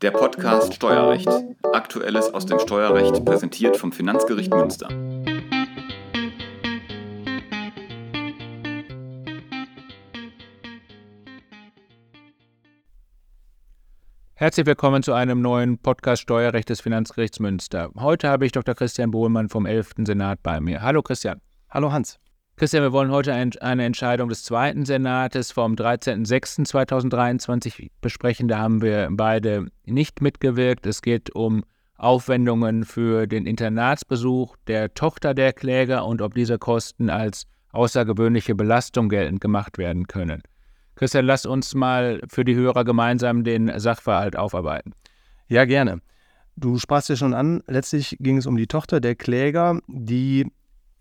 Der Podcast Steuerrecht. Aktuelles aus dem Steuerrecht präsentiert vom Finanzgericht Münster. Herzlich willkommen zu einem neuen Podcast Steuerrecht des Finanzgerichts Münster. Heute habe ich Dr. Christian Bohlmann vom 11. Senat bei mir. Hallo Christian. Hallo Hans. Christian, wir wollen heute eine Entscheidung des Zweiten Senates vom 13.06.2023 besprechen. Da haben wir beide nicht mitgewirkt. Es geht um Aufwendungen für den Internatsbesuch der Tochter der Kläger und ob diese Kosten als außergewöhnliche Belastung geltend gemacht werden können. Christian, lass uns mal für die Hörer gemeinsam den Sachverhalt aufarbeiten. Ja, gerne. Du sprachst ja schon an, letztlich ging es um die Tochter der Kläger, die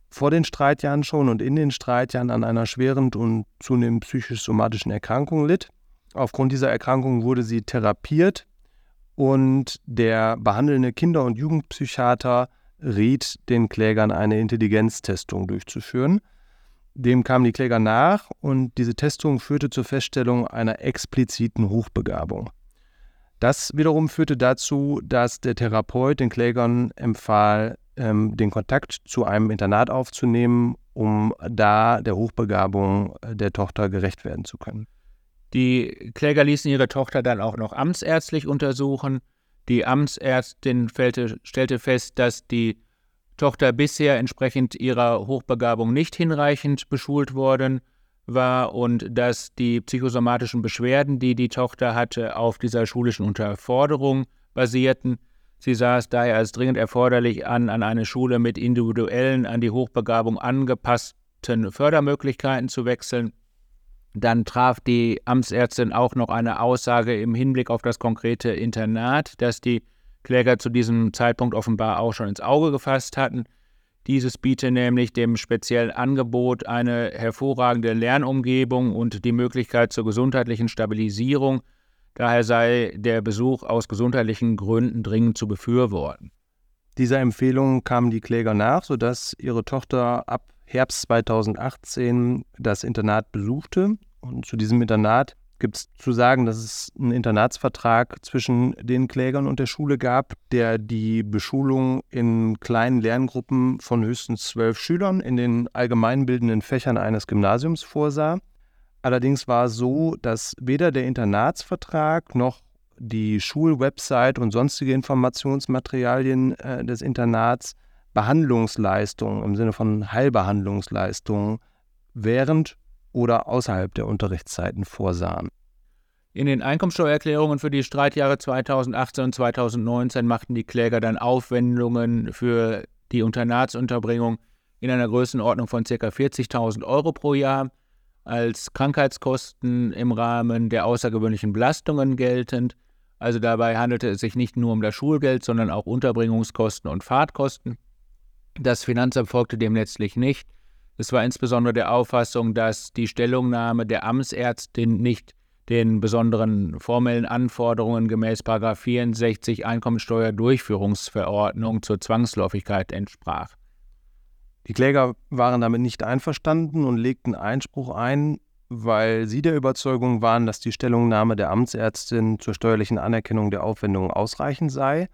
vor den Streitjahren schon und in den Streitjahren an einer schweren und zunehmend psychisch-somatischen Erkrankung litt. Aufgrund dieser Erkrankung wurde sie therapiert und der behandelnde Kinder- und Jugendpsychiater riet den Klägern, eine Intelligenztestung durchzuführen. Dem kamen die Kläger nach und diese Testung führte zur Feststellung einer expliziten Hochbegabung. Das wiederum führte dazu, dass der Therapeut den Klägern empfahl, ähm, den Kontakt zu einem Internat aufzunehmen, um da der Hochbegabung der Tochter gerecht werden zu können. Die Kläger ließen ihre Tochter dann auch noch amtsärztlich untersuchen. Die Amtsärztin fällte, stellte fest, dass die Tochter bisher entsprechend ihrer Hochbegabung nicht hinreichend beschult worden war und dass die psychosomatischen Beschwerden, die die Tochter hatte, auf dieser schulischen Unterforderung basierten. Sie sah es daher als dringend erforderlich an, an eine Schule mit individuellen, an die Hochbegabung angepassten Fördermöglichkeiten zu wechseln. Dann traf die Amtsärztin auch noch eine Aussage im Hinblick auf das konkrete Internat, das die Kläger zu diesem Zeitpunkt offenbar auch schon ins Auge gefasst hatten. Dieses biete nämlich dem speziellen Angebot eine hervorragende Lernumgebung und die Möglichkeit zur gesundheitlichen Stabilisierung Daher sei der Besuch aus gesundheitlichen Gründen dringend zu befürworten. Dieser Empfehlung kamen die Kläger nach, sodass ihre Tochter ab Herbst 2018 das Internat besuchte. Und zu diesem Internat gibt es zu sagen, dass es einen Internatsvertrag zwischen den Klägern und der Schule gab, der die Beschulung in kleinen Lerngruppen von höchstens zwölf Schülern in den allgemeinbildenden Fächern eines Gymnasiums vorsah. Allerdings war es so, dass weder der Internatsvertrag noch die Schulwebsite und sonstige Informationsmaterialien äh, des Internats Behandlungsleistungen im Sinne von Heilbehandlungsleistungen während oder außerhalb der Unterrichtszeiten vorsahen. In den Einkommensteuererklärungen für die Streitjahre 2018 und 2019 machten die Kläger dann Aufwendungen für die Internatsunterbringung in einer Größenordnung von ca. 40.000 Euro pro Jahr als Krankheitskosten im Rahmen der außergewöhnlichen Belastungen geltend. Also dabei handelte es sich nicht nur um das Schulgeld, sondern auch Unterbringungskosten und Fahrtkosten. Das Finanzamt folgte dem letztlich nicht. Es war insbesondere der Auffassung, dass die Stellungnahme der Amtsärztin nicht den besonderen formellen Anforderungen gemäß 64 Einkommensteuerdurchführungsverordnung zur Zwangsläufigkeit entsprach. Die Kläger waren damit nicht einverstanden und legten Einspruch ein, weil sie der Überzeugung waren, dass die Stellungnahme der Amtsärztin zur steuerlichen Anerkennung der Aufwendungen ausreichend sei.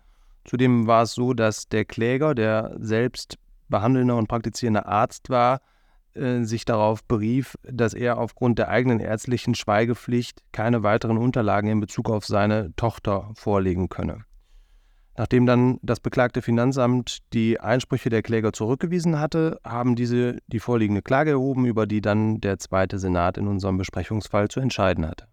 Zudem war es so, dass der Kläger, der selbst behandelnder und praktizierender Arzt war, äh, sich darauf berief, dass er aufgrund der eigenen ärztlichen Schweigepflicht keine weiteren Unterlagen in Bezug auf seine Tochter vorlegen könne. Nachdem dann das beklagte Finanzamt die Einsprüche der Kläger zurückgewiesen hatte, haben diese die vorliegende Klage erhoben, über die dann der zweite Senat in unserem Besprechungsfall zu entscheiden hatte.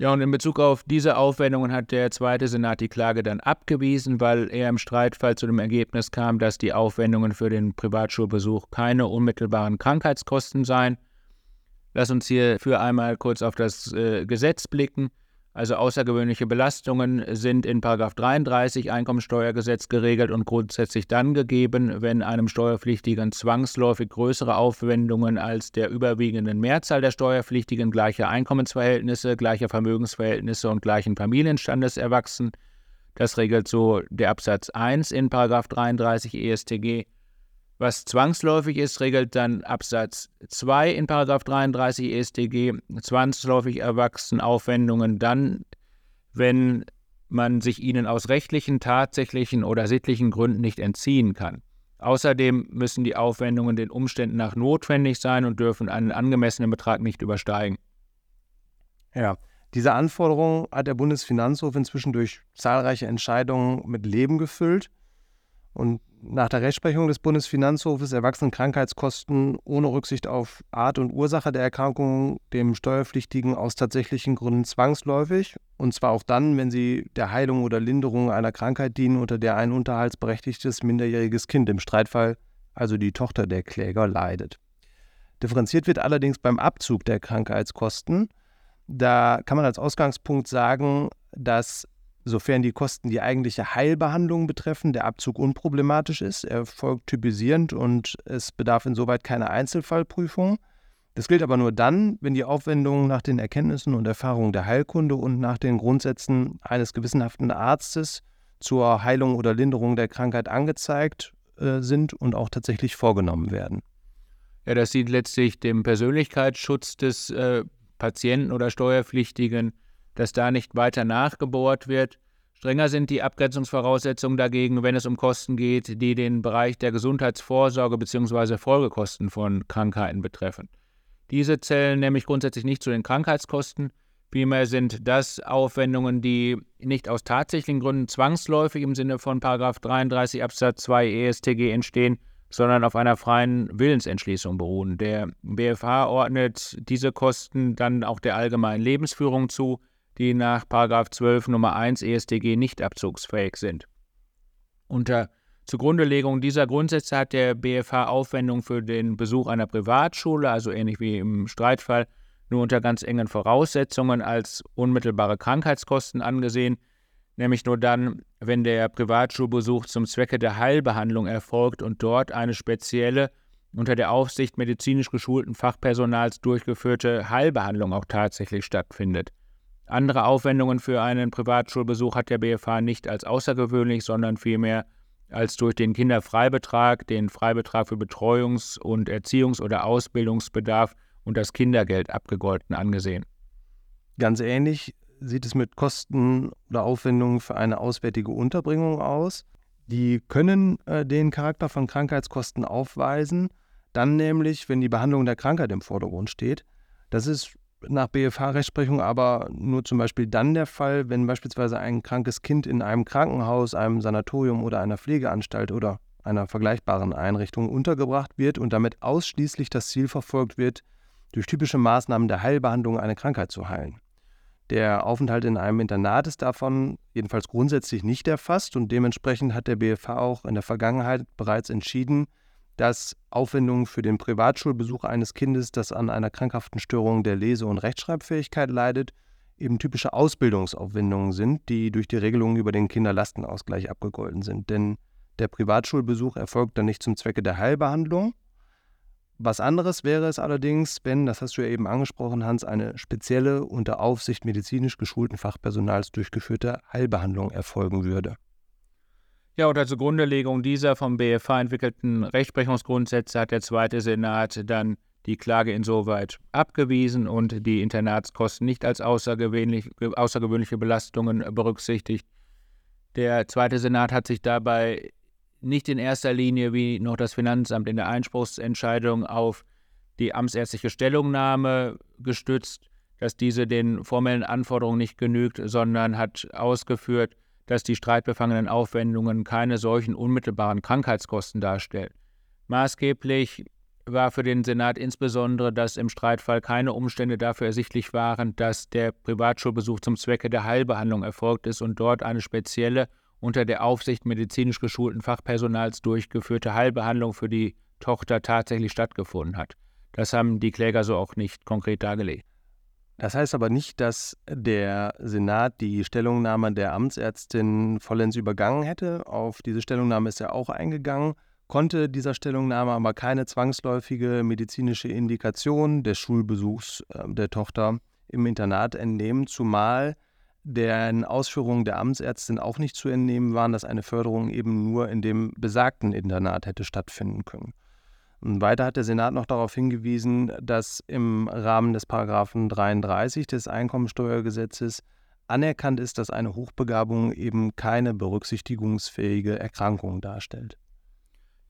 Ja, und in Bezug auf diese Aufwendungen hat der zweite Senat die Klage dann abgewiesen, weil er im Streitfall zu dem Ergebnis kam, dass die Aufwendungen für den Privatschulbesuch keine unmittelbaren Krankheitskosten seien. Lass uns hier für einmal kurz auf das äh, Gesetz blicken. Also außergewöhnliche Belastungen sind in 33 Einkommensteuergesetz geregelt und grundsätzlich dann gegeben, wenn einem Steuerpflichtigen zwangsläufig größere Aufwendungen als der überwiegenden Mehrzahl der Steuerpflichtigen gleicher Einkommensverhältnisse, gleicher Vermögensverhältnisse und gleichen Familienstandes erwachsen. Das regelt so der Absatz 1 in 33 ESTG. Was zwangsläufig ist, regelt dann Absatz 2 in 33 EStG. Zwangsläufig erwachsen Aufwendungen dann, wenn man sich ihnen aus rechtlichen, tatsächlichen oder sittlichen Gründen nicht entziehen kann. Außerdem müssen die Aufwendungen den Umständen nach notwendig sein und dürfen einen angemessenen Betrag nicht übersteigen. Ja, diese Anforderung hat der Bundesfinanzhof inzwischen durch zahlreiche Entscheidungen mit Leben gefüllt. Und nach der Rechtsprechung des Bundesfinanzhofes erwachsen Krankheitskosten ohne Rücksicht auf Art und Ursache der Erkrankung dem Steuerpflichtigen aus tatsächlichen Gründen zwangsläufig. Und zwar auch dann, wenn sie der Heilung oder Linderung einer Krankheit dienen, unter der ein unterhaltsberechtigtes minderjähriges Kind im Streitfall, also die Tochter der Kläger, leidet. Differenziert wird allerdings beim Abzug der Krankheitskosten. Da kann man als Ausgangspunkt sagen, dass sofern die Kosten die eigentliche Heilbehandlung betreffen, der Abzug unproblematisch ist. Er folgt typisierend und es bedarf insoweit keiner Einzelfallprüfung. Das gilt aber nur dann, wenn die Aufwendungen nach den Erkenntnissen und Erfahrungen der Heilkunde und nach den Grundsätzen eines gewissenhaften Arztes zur Heilung oder Linderung der Krankheit angezeigt äh, sind und auch tatsächlich vorgenommen werden. Ja, das dient letztlich dem Persönlichkeitsschutz des äh, Patienten oder Steuerpflichtigen dass da nicht weiter nachgebohrt wird. Strenger sind die Abgrenzungsvoraussetzungen dagegen, wenn es um Kosten geht, die den Bereich der Gesundheitsvorsorge bzw. Folgekosten von Krankheiten betreffen. Diese zählen nämlich grundsätzlich nicht zu den Krankheitskosten, vielmehr sind das Aufwendungen, die nicht aus tatsächlichen Gründen zwangsläufig im Sinne von 33 Absatz 2 ESTG entstehen, sondern auf einer freien Willensentschließung beruhen. Der BFH ordnet diese Kosten dann auch der allgemeinen Lebensführung zu, die nach 12 Nummer 1 EStG nicht abzugsfähig sind. Unter Zugrundelegung dieser Grundsätze hat der BFH Aufwendungen für den Besuch einer Privatschule, also ähnlich wie im Streitfall, nur unter ganz engen Voraussetzungen als unmittelbare Krankheitskosten angesehen, nämlich nur dann, wenn der Privatschulbesuch zum Zwecke der Heilbehandlung erfolgt und dort eine spezielle, unter der Aufsicht medizinisch geschulten Fachpersonals durchgeführte Heilbehandlung auch tatsächlich stattfindet. Andere Aufwendungen für einen Privatschulbesuch hat der BFH nicht als außergewöhnlich, sondern vielmehr als durch den Kinderfreibetrag, den Freibetrag für Betreuungs- und Erziehungs- oder Ausbildungsbedarf und das Kindergeld abgegolten angesehen. Ganz ähnlich sieht es mit Kosten oder Aufwendungen für eine auswärtige Unterbringung aus. Die können äh, den Charakter von Krankheitskosten aufweisen, dann nämlich, wenn die Behandlung der Krankheit im Vordergrund steht. Das ist nach BFH-Rechtsprechung aber nur zum Beispiel dann der Fall, wenn beispielsweise ein krankes Kind in einem Krankenhaus, einem Sanatorium oder einer Pflegeanstalt oder einer vergleichbaren Einrichtung untergebracht wird und damit ausschließlich das Ziel verfolgt wird, durch typische Maßnahmen der Heilbehandlung eine Krankheit zu heilen. Der Aufenthalt in einem Internat ist davon jedenfalls grundsätzlich nicht erfasst und dementsprechend hat der BFH auch in der Vergangenheit bereits entschieden, dass Aufwendungen für den Privatschulbesuch eines Kindes, das an einer krankhaften Störung der Lese- und Rechtschreibfähigkeit leidet, eben typische Ausbildungsaufwendungen sind, die durch die Regelungen über den Kinderlastenausgleich abgegolten sind. Denn der Privatschulbesuch erfolgt dann nicht zum Zwecke der Heilbehandlung. Was anderes wäre es allerdings, wenn, das hast du ja eben angesprochen, Hans, eine spezielle unter Aufsicht medizinisch geschulten Fachpersonals durchgeführte Heilbehandlung erfolgen würde. Ja, unter Zugrundelegung dieser vom BFH entwickelten Rechtsprechungsgrundsätze hat der Zweite Senat dann die Klage insoweit abgewiesen und die Internatskosten nicht als außergewöhnlich, außergewöhnliche Belastungen berücksichtigt. Der Zweite Senat hat sich dabei nicht in erster Linie wie noch das Finanzamt in der Einspruchsentscheidung auf die amtsärztliche Stellungnahme gestützt, dass diese den formellen Anforderungen nicht genügt, sondern hat ausgeführt, dass die streitbefangenen Aufwendungen keine solchen unmittelbaren Krankheitskosten darstellen. Maßgeblich war für den Senat insbesondere, dass im Streitfall keine Umstände dafür ersichtlich waren, dass der Privatschulbesuch zum Zwecke der Heilbehandlung erfolgt ist und dort eine spezielle, unter der Aufsicht medizinisch geschulten Fachpersonals durchgeführte Heilbehandlung für die Tochter tatsächlich stattgefunden hat. Das haben die Kläger so auch nicht konkret dargelegt. Das heißt aber nicht, dass der Senat die Stellungnahme der Amtsärztin vollends übergangen hätte. Auf diese Stellungnahme ist er auch eingegangen, konnte dieser Stellungnahme aber keine zwangsläufige medizinische Indikation des Schulbesuchs äh, der Tochter im Internat entnehmen, zumal deren Ausführungen der Amtsärztin auch nicht zu entnehmen waren, dass eine Förderung eben nur in dem besagten Internat hätte stattfinden können. Weiter hat der Senat noch darauf hingewiesen, dass im Rahmen des Paragraphen 33 des Einkommensteuergesetzes anerkannt ist, dass eine Hochbegabung eben keine berücksichtigungsfähige Erkrankung darstellt.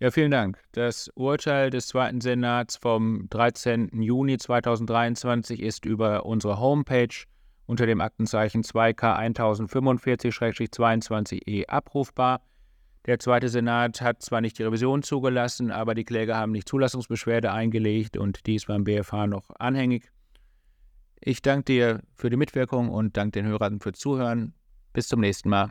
Ja, vielen Dank. Das Urteil des Zweiten Senats vom 13. Juni 2023 ist über unsere Homepage unter dem Aktenzeichen 2K 1045-22e abrufbar. Der Zweite Senat hat zwar nicht die Revision zugelassen, aber die Kläger haben nicht Zulassungsbeschwerde eingelegt und die ist beim BFH noch anhängig. Ich danke dir für die Mitwirkung und danke den Hörern fürs Zuhören. Bis zum nächsten Mal.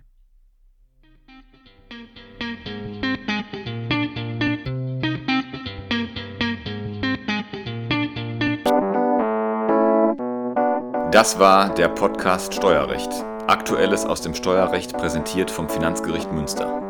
Das war der Podcast Steuerrecht. Aktuelles aus dem Steuerrecht präsentiert vom Finanzgericht Münster.